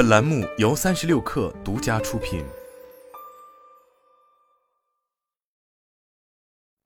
本栏目由三十六氪独家出品。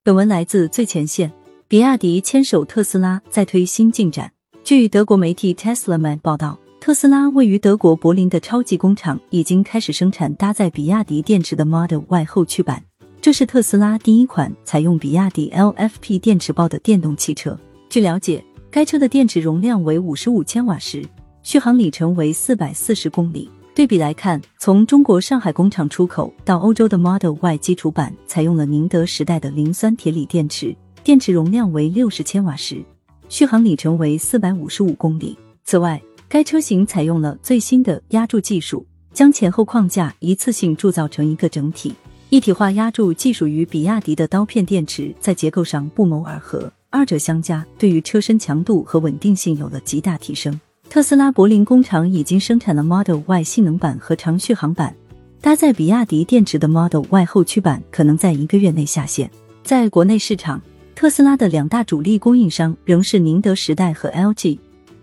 本文来自最前线。比亚迪牵手特斯拉再推新进展。据德国媒体 Teslaman 报道，特斯拉位于德国柏林的超级工厂已经开始生产搭载比亚迪电池的 Model Y 后驱版。这是特斯拉第一款采用比亚迪 LFP 电池包的电动汽车。据了解，该车的电池容量为五十五千瓦时，续航里程为四百四十公里。对比来看，从中国上海工厂出口到欧洲的 Model Y 基础版采用了宁德时代的磷酸铁锂电池，电池容量为六十千瓦时，续航里程为四百五十五公里。此外，该车型采用了最新的压铸技术，将前后框架一次性铸造成一个整体。一体化压铸技术与比亚迪的刀片电池在结构上不谋而合，二者相加，对于车身强度和稳定性有了极大提升。特斯拉柏林工厂已经生产了 Model Y 性能版和长续航版，搭载比亚迪电池的 Model Y 后驱版可能在一个月内下线。在国内市场，特斯拉的两大主力供应商仍是宁德时代和 LG，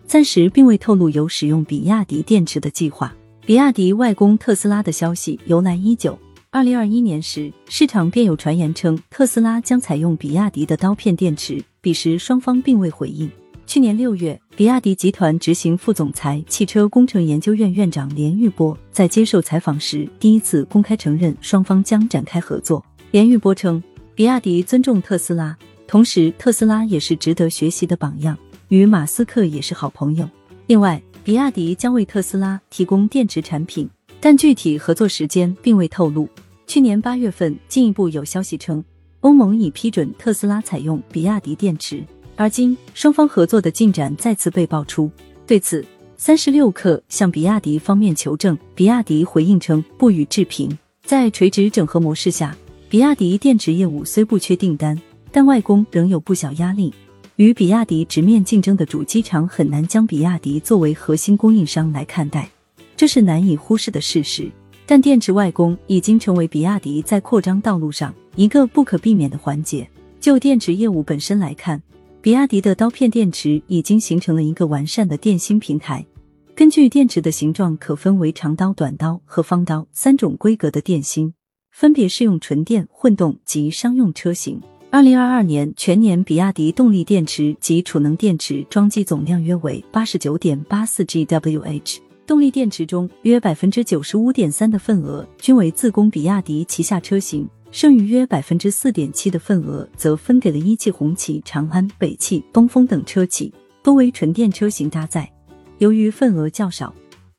暂时并未透露有使用比亚迪电池的计划。比亚迪外供特斯拉的消息由来已久。二零二一年时，市场便有传言称特斯拉将采用比亚迪的刀片电池，彼时双方并未回应。去年六月，比亚迪集团执行副总裁、汽车工程研究院院长连玉波在接受采访时，第一次公开承认双方将展开合作。连玉波称，比亚迪尊重特斯拉，同时特斯拉也是值得学习的榜样，与马斯克也是好朋友。另外，比亚迪将为特斯拉提供电池产品。但具体合作时间并未透露。去年八月份，进一步有消息称，欧盟已批准特斯拉采用比亚迪电池。而今，双方合作的进展再次被爆出。对此，三十六氪向比亚迪方面求证，比亚迪回应称不予置评。在垂直整合模式下，比亚迪电池业务虽不缺订单，但外供仍有不小压力。与比亚迪直面竞争的主机厂很难将比亚迪作为核心供应商来看待。这是难以忽视的事实，但电池外供已经成为比亚迪在扩张道路上一个不可避免的环节。就电池业务本身来看，比亚迪的刀片电池已经形成了一个完善的电芯平台。根据电池的形状，可分为长刀、短刀和方刀三种规格的电芯，分别适用纯电、混动及商用车型。二零二二年全年，比亚迪动力电池及储能电池装机总量约为八十九点八四 GWh。动力电池中，约百分之九十五点三的份额均为自供比亚迪旗下车型，剩余约百分之四点七的份额则分给了一汽红旗、长安、北汽、东风等车企，多为纯电车型搭载。由于份额较少，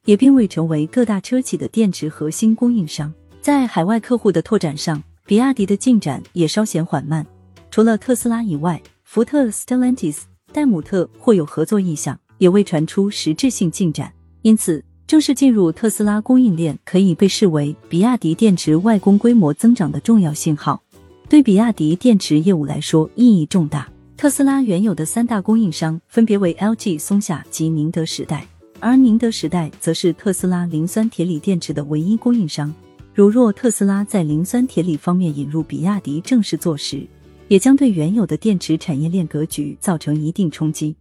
也并未成为各大车企的电池核心供应商。在海外客户的拓展上，比亚迪的进展也稍显缓慢。除了特斯拉以外，福特、Stellantis、戴姆特或有合作意向，也未传出实质性进展。因此，正式进入特斯拉供应链可以被视为比亚迪电池外供规模增长的重要信号，对比亚迪电池业务来说意义重大。特斯拉原有的三大供应商分别为 LG、松下及宁德时代，而宁德时代则是特斯拉磷酸铁锂电池的唯一供应商。如若特斯拉在磷酸铁锂方面引入比亚迪正式做实，也将对原有的电池产业链格局造成一定冲击。